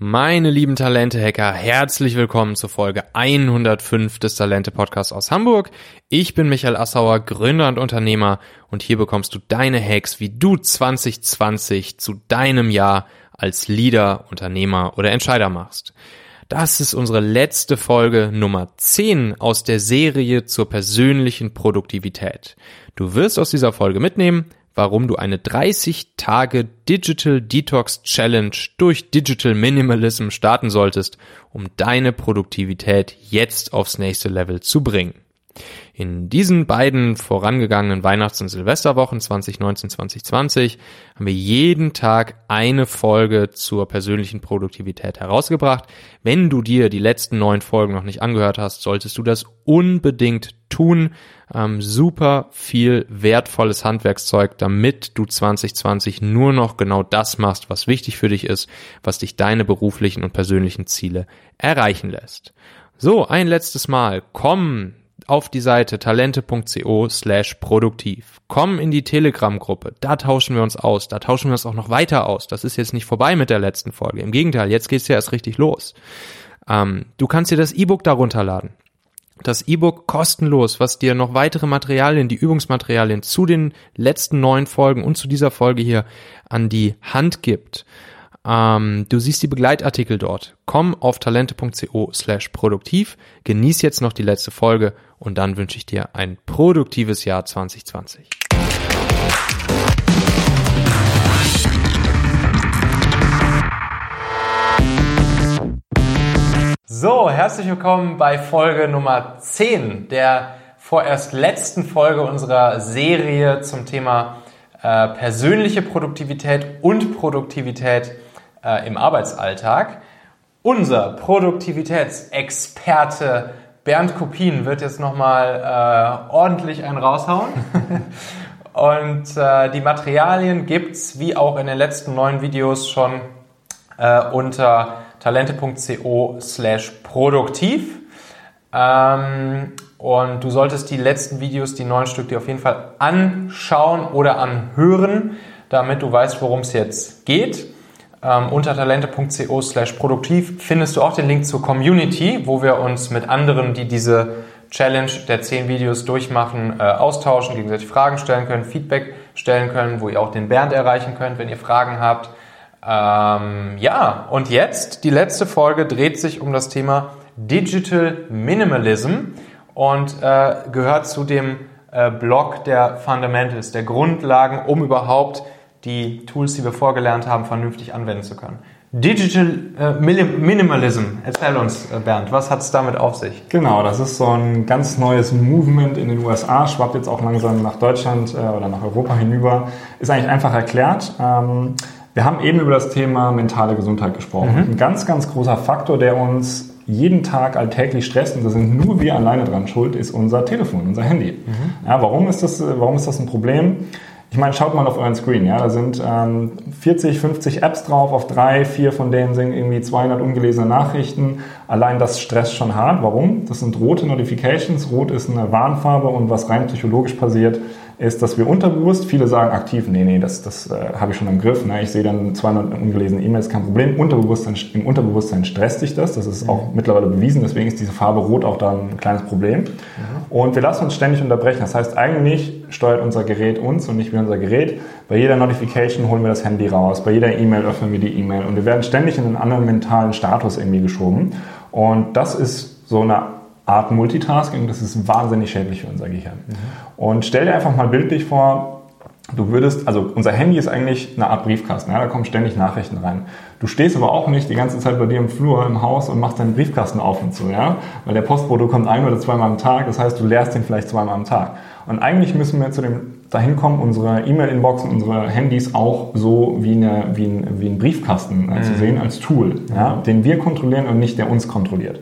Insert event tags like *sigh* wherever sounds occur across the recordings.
Meine lieben Talente-Hacker, herzlich willkommen zur Folge 105 des Talente-Podcasts aus Hamburg. Ich bin Michael Assauer, Gründer und Unternehmer und hier bekommst du deine Hacks, wie du 2020 zu deinem Jahr als Leader, Unternehmer oder Entscheider machst. Das ist unsere letzte Folge Nummer 10 aus der Serie zur persönlichen Produktivität. Du wirst aus dieser Folge mitnehmen, warum du eine 30 Tage Digital Detox Challenge durch Digital Minimalism starten solltest, um deine Produktivität jetzt aufs nächste Level zu bringen. In diesen beiden vorangegangenen Weihnachts- und Silvesterwochen 2019, 2020 haben wir jeden Tag eine Folge zur persönlichen Produktivität herausgebracht. Wenn du dir die letzten neun Folgen noch nicht angehört hast, solltest du das unbedingt tun. Ähm, super viel wertvolles Handwerkszeug, damit du 2020 nur noch genau das machst, was wichtig für dich ist, was dich deine beruflichen und persönlichen Ziele erreichen lässt. So, ein letztes Mal. Komm auf die Seite talente.co slash produktiv. Komm in die Telegram-Gruppe, da tauschen wir uns aus, da tauschen wir uns auch noch weiter aus. Das ist jetzt nicht vorbei mit der letzten Folge. Im Gegenteil, jetzt geht's ja erst richtig los. Ähm, du kannst dir das E-Book darunter laden. Das E-Book kostenlos, was dir noch weitere Materialien, die Übungsmaterialien zu den letzten neun Folgen und zu dieser Folge hier an die Hand gibt. Ähm, du siehst die Begleitartikel dort. Komm auf talente.co slash produktiv, genieß jetzt noch die letzte Folge und dann wünsche ich dir ein produktives Jahr 2020. So, herzlich willkommen bei Folge Nummer 10 der vorerst letzten Folge unserer Serie zum Thema äh, persönliche Produktivität und Produktivität äh, im Arbeitsalltag. Unser Produktivitätsexperte Bernd Kopien wird jetzt nochmal äh, ordentlich einen raushauen. *laughs* Und äh, die Materialien gibt's wie auch in den letzten neun Videos schon äh, unter talente.co slash produktiv. Ähm, und du solltest die letzten Videos, die neun Stück, dir auf jeden Fall anschauen oder anhören, damit du weißt, worum es jetzt geht. Ähm, unter talente.co slash produktiv findest du auch den Link zur Community, wo wir uns mit anderen, die diese Challenge der zehn Videos durchmachen, äh, austauschen, gegenseitig Fragen stellen können, Feedback stellen können, wo ihr auch den Bernd erreichen könnt, wenn ihr Fragen habt. Ähm, ja, und jetzt, die letzte Folge dreht sich um das Thema Digital Minimalism und äh, gehört zu dem äh, Block der Fundamentals, der Grundlagen, um überhaupt die Tools, die wir vorgelernt haben, vernünftig anwenden zu können. Digital äh, Minimalism. Erzähl uns, äh, Bernd, was hat es damit auf sich? Genau, das ist so ein ganz neues Movement in den USA, schwappt jetzt auch langsam nach Deutschland äh, oder nach Europa hinüber. Ist eigentlich einfach erklärt. Ähm, wir haben eben über das Thema mentale Gesundheit gesprochen. Mhm. Ein ganz, ganz großer Faktor, der uns jeden Tag alltäglich stresst, und da sind nur wir alleine dran schuld, ist unser Telefon, unser Handy. Mhm. Ja, warum, ist das, warum ist das ein Problem? Ich meine, schaut mal auf euren Screen, ja, da sind ähm, 40, 50 Apps drauf, auf drei, vier von denen sind irgendwie 200 ungelesene Nachrichten. Allein das stresst schon hart. Warum? Das sind rote Notifications. Rot ist eine Warnfarbe und was rein psychologisch passiert, ist, dass wir unterbewusst, viele sagen aktiv, nee, nee, das, das äh, habe ich schon im Griff. Ne? Ich sehe dann 200 ungelesene E-Mails, kein Problem. Unterbewusstsein, Im Unterbewusstsein stresst sich das. Das ist mhm. auch mittlerweile bewiesen. Deswegen ist diese Farbe Rot auch da ein kleines Problem. Mhm. Und wir lassen uns ständig unterbrechen. Das heißt, eigentlich steuert unser Gerät uns und nicht wir unser Gerät. Bei jeder Notification holen wir das Handy raus. Bei jeder E-Mail öffnen wir die E-Mail. Und wir werden ständig in einen anderen mentalen Status irgendwie geschoben. Und das ist so eine Art Multitasking. Das ist wahnsinnig schädlich für unser Gehirn. Mhm. Und stell dir einfach mal bildlich vor, du würdest, also unser Handy ist eigentlich eine Art Briefkasten, ja, da kommen ständig Nachrichten rein. Du stehst aber auch nicht die ganze Zeit bei dir im Flur, im Haus und machst deinen Briefkasten auf und so, ja, weil der Postbote kommt ein oder zweimal am Tag, das heißt, du leerst ihn vielleicht zweimal am Tag. Und eigentlich müssen wir zu dem dahin kommen, unsere E-Mail-Inbox und unsere Handys auch so wie, eine, wie, ein, wie ein Briefkasten äh, zu mhm. sehen als Tool, ja, den wir kontrollieren und nicht der uns kontrolliert.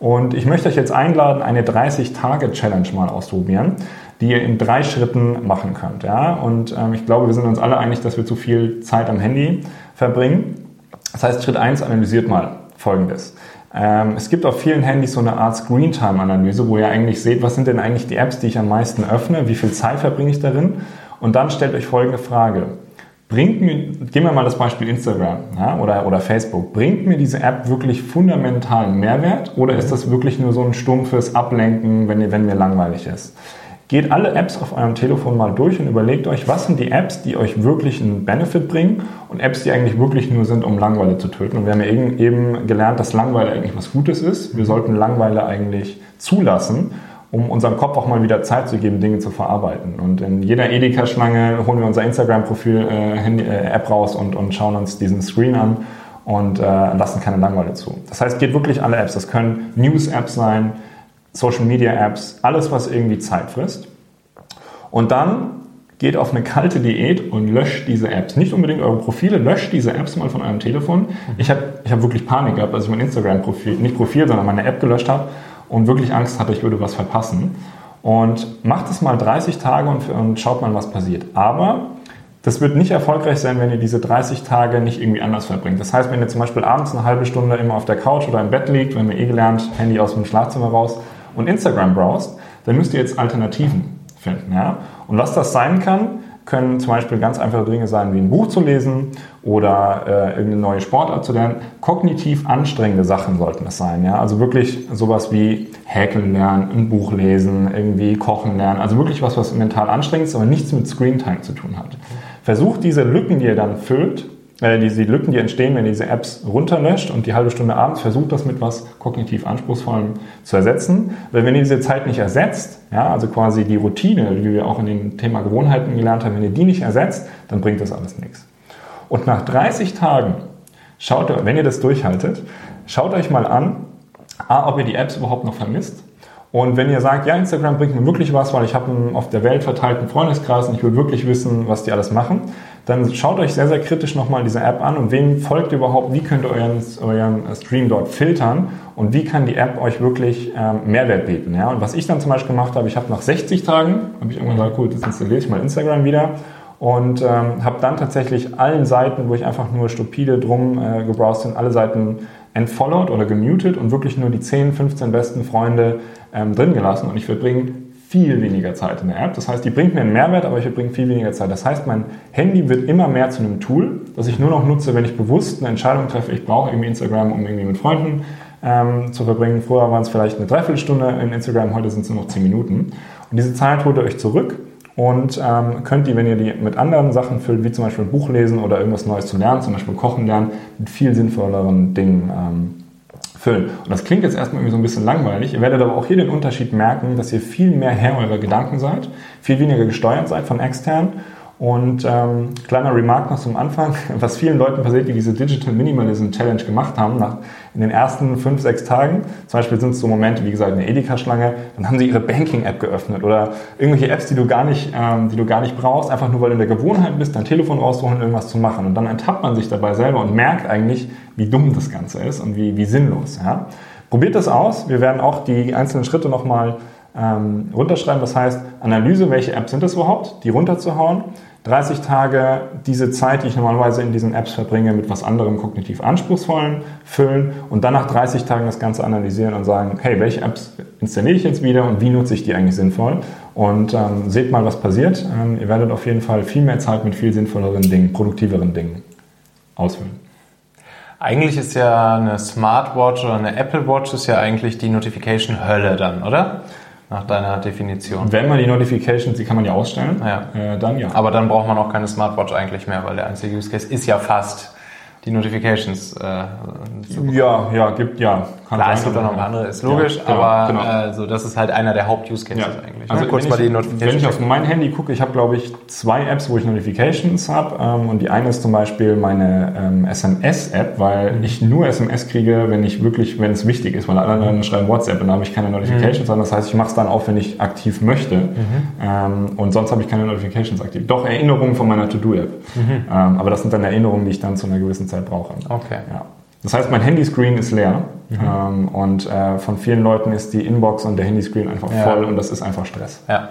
Und ich möchte euch jetzt einladen, eine 30-Tage-Challenge mal auszuprobieren, die ihr in drei Schritten machen könnt. Ja? Und ähm, ich glaube, wir sind uns alle einig, dass wir zu viel Zeit am Handy verbringen. Das heißt, Schritt 1 analysiert mal Folgendes. Ähm, es gibt auf vielen Handys so eine Art Screen-Time-Analyse, wo ihr eigentlich seht, was sind denn eigentlich die Apps, die ich am meisten öffne, wie viel Zeit verbringe ich darin. Und dann stellt euch folgende Frage. Bringt mir, gehen wir mal das Beispiel Instagram ja, oder, oder Facebook, bringt mir diese App wirklich fundamentalen Mehrwert oder ist das wirklich nur so ein stumpfes Ablenken, wenn, wenn mir langweilig ist? Geht alle Apps auf eurem Telefon mal durch und überlegt euch, was sind die Apps, die euch wirklich einen Benefit bringen und Apps, die eigentlich wirklich nur sind, um Langeweile zu töten. Und wir haben ja eben gelernt, dass Langeweile eigentlich was Gutes ist. Wir sollten Langeweile eigentlich zulassen um unserem Kopf auch mal wieder Zeit zu geben, Dinge zu verarbeiten. Und in jeder Edeka-Schlange holen wir unser Instagram-Profil, äh, äh, raus und, und schauen uns diesen Screen an und äh, lassen keine Langeweile zu. Das heißt, geht wirklich alle Apps. Das können News-Apps sein, Social-Media-Apps, alles, was irgendwie Zeit frisst. Und dann geht auf eine kalte Diät und löscht diese Apps. Nicht unbedingt eure Profile, löscht diese Apps mal von eurem Telefon. Ich habe ich hab wirklich Panik gehabt, als ich mein Instagram-Profil, nicht Profil, sondern meine App gelöscht habe und wirklich Angst hatte, ich würde was verpassen. Und macht es mal 30 Tage und, und schaut mal, was passiert. Aber das wird nicht erfolgreich sein, wenn ihr diese 30 Tage nicht irgendwie anders verbringt. Das heißt, wenn ihr zum Beispiel abends eine halbe Stunde immer auf der Couch oder im Bett liegt, wenn ihr eh gelernt, Handy aus dem Schlafzimmer raus und Instagram browst, dann müsst ihr jetzt Alternativen finden. Ja? Und was das sein kann, können zum Beispiel ganz einfache Dinge sein, wie ein Buch zu lesen oder äh, irgendeine neue Sportart zu lernen. Kognitiv anstrengende Sachen sollten es sein. Ja? Also wirklich sowas wie Häkeln lernen, ein Buch lesen, irgendwie kochen lernen. Also wirklich was, was mental anstrengend ist, aber nichts mit Screentime zu tun hat. Versucht diese Lücken, die ihr dann füllt, äh, diese Lücken, die entstehen, wenn diese Apps runterlöscht und die halbe Stunde abends versucht, das mit was kognitiv anspruchsvollem zu ersetzen. Weil wenn ihr diese Zeit nicht ersetzt, ja, also quasi die Routine, wie wir auch in dem Thema Gewohnheiten gelernt haben, wenn ihr die nicht ersetzt, dann bringt das alles nichts. Und nach 30 Tagen, schaut, wenn ihr das durchhaltet, schaut euch mal an, A, ob ihr die Apps überhaupt noch vermisst. Und wenn ihr sagt, ja, Instagram bringt mir wirklich was, weil ich habe einen auf der Welt verteilten Freundeskreis und ich will wirklich wissen, was die alles machen, dann schaut euch sehr, sehr kritisch nochmal diese App an und wem folgt ihr überhaupt, wie könnt ihr euren, euren Stream dort filtern und wie kann die App euch wirklich ähm, Mehrwert bieten. Ja? Und was ich dann zum Beispiel gemacht habe, ich habe nach 60 Tagen, habe ich irgendwann gesagt, cool, jetzt installiere ich mal Instagram wieder und ähm, habe dann tatsächlich allen Seiten, wo ich einfach nur stupide drum äh, gebrowst bin, alle Seiten entfollowed oder gemutet und wirklich nur die 10, 15 besten Freunde ähm, drin gelassen und ich verbringe viel weniger Zeit in der App. Das heißt, die bringt mir einen Mehrwert, aber ich verbringe viel weniger Zeit. Das heißt, mein Handy wird immer mehr zu einem Tool, das ich nur noch nutze, wenn ich bewusst eine Entscheidung treffe, ich brauche irgendwie Instagram, um irgendwie mit Freunden ähm, zu verbringen. Früher waren es vielleicht eine Dreiviertelstunde in Instagram, heute sind es nur noch zehn Minuten. Und diese Zeit holt ihr euch zurück und ähm, könnt die, wenn ihr die mit anderen Sachen füllt, wie zum Beispiel ein Buch lesen oder irgendwas Neues zu lernen, zum Beispiel Kochen lernen, mit viel sinnvolleren Dingen ähm, füllen. Und das klingt jetzt erstmal irgendwie so ein bisschen langweilig. Ihr werdet aber auch hier den Unterschied merken, dass ihr viel mehr Herr eurer Gedanken seid, viel weniger gesteuert seid von extern und ähm, kleiner Remark noch zum Anfang, *laughs* was vielen Leuten passiert, die diese Digital Minimalism Challenge gemacht haben, nach, in den ersten fünf, sechs Tagen, zum Beispiel sind es so Momente, wie gesagt, eine Edeka-Schlange, dann haben sie ihre Banking-App geöffnet oder irgendwelche Apps, die du gar nicht, ähm, die du gar nicht brauchst, einfach nur weil du in der Gewohnheit bist, dein Telefon rauszuholen und irgendwas zu machen. Und dann enttappt man sich dabei selber und merkt eigentlich, wie dumm das Ganze ist und wie, wie sinnlos. Ja? Probiert das aus. Wir werden auch die einzelnen Schritte nochmal ähm, runterschreiben. Das heißt, Analyse, welche Apps sind es überhaupt, die runterzuhauen 30 Tage diese Zeit, die ich normalerweise in diesen Apps verbringe, mit was anderem kognitiv anspruchsvollen füllen und dann nach 30 Tagen das Ganze analysieren und sagen, hey, welche Apps installiere ich jetzt wieder und wie nutze ich die eigentlich sinnvoll? Und ähm, seht mal, was passiert. Ähm, ihr werdet auf jeden Fall viel mehr Zeit mit viel sinnvolleren Dingen, produktiveren Dingen ausfüllen. Eigentlich ist ja eine Smartwatch oder eine Apple Watch ist ja eigentlich die Notification-Hölle dann, oder? Nach deiner Definition. Wenn man die Notifications, die kann man ja ausstellen, ja. Äh, dann ja. Aber dann braucht man auch keine Smartwatch eigentlich mehr, weil der einzige Use Case ist ja fast die Notifications äh, Ja, ja, gibt ja. Kann Klar, es gibt auch noch andere, ist logisch, ja, genau, aber genau. Äh, so, das ist halt einer der Haupt-Use-Cases ja. eigentlich. Also ne? kurz mal die Notifications. Wenn ich auf mein Handy gucke, ich habe glaube ich zwei Apps, wo ich Notifications habe ähm, und die eine ist zum Beispiel meine ähm, SMS-App, weil mhm. ich nur SMS kriege, wenn ich wirklich, wenn es wichtig ist, weil alle anderen mhm. schreiben WhatsApp und da habe ich keine Notifications, mhm. das heißt, ich mache es dann auch, wenn ich aktiv möchte mhm. ähm, und sonst habe ich keine Notifications aktiv. Doch Erinnerungen von meiner To-Do-App, mhm. ähm, aber das sind dann Erinnerungen, die ich dann zu einer gewissen Zeit brauche. Okay. Ja. Das heißt, mein Handyscreen ist leer mhm. ähm, und äh, von vielen Leuten ist die Inbox und der Handyscreen einfach ja. voll und das ist einfach Stress. Ja.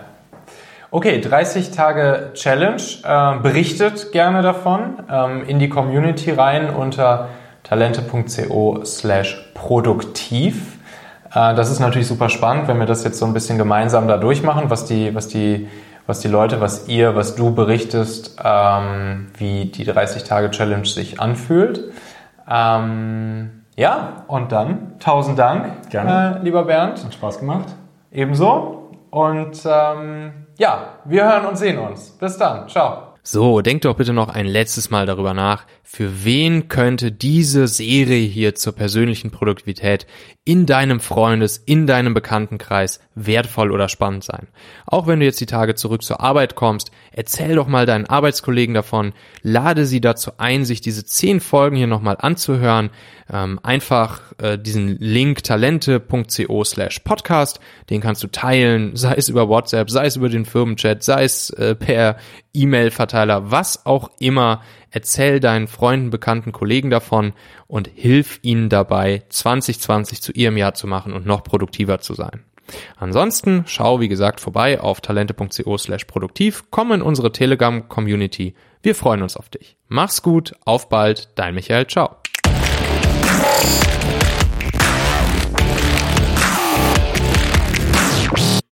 Okay, 30 Tage Challenge. Äh, berichtet gerne davon ähm, in die Community rein unter talente.co slash produktiv. Äh, das ist natürlich super spannend, wenn wir das jetzt so ein bisschen gemeinsam da durchmachen, was die, was die was die Leute, was ihr, was du berichtest, ähm, wie die 30-Tage-Challenge sich anfühlt. Ähm, ja, und dann tausend Dank, Gerne. Äh, lieber Bernd. Hat Spaß gemacht. Ebenso. Und ähm, ja, wir hören und sehen uns. Bis dann. Ciao. So, denk doch bitte noch ein letztes Mal darüber nach, für wen könnte diese Serie hier zur persönlichen Produktivität in deinem Freundes-, in deinem Bekanntenkreis wertvoll oder spannend sein. Auch wenn du jetzt die Tage zurück zur Arbeit kommst, erzähl doch mal deinen Arbeitskollegen davon, lade sie dazu ein, sich diese zehn Folgen hier nochmal anzuhören. Ähm, einfach äh, diesen Link talente.co slash podcast, den kannst du teilen, sei es über WhatsApp, sei es über den Firmenchat, sei es äh, per E-Mail-Verteiler, was auch immer. Erzähl deinen Freunden, Bekannten, Kollegen davon und hilf ihnen dabei, 2020 zu ihrem Jahr zu machen und noch produktiver zu sein. Ansonsten schau, wie gesagt, vorbei auf talente.co slash produktiv, komm in unsere Telegram-Community. Wir freuen uns auf dich. Mach's gut, auf bald, dein Michael, ciao.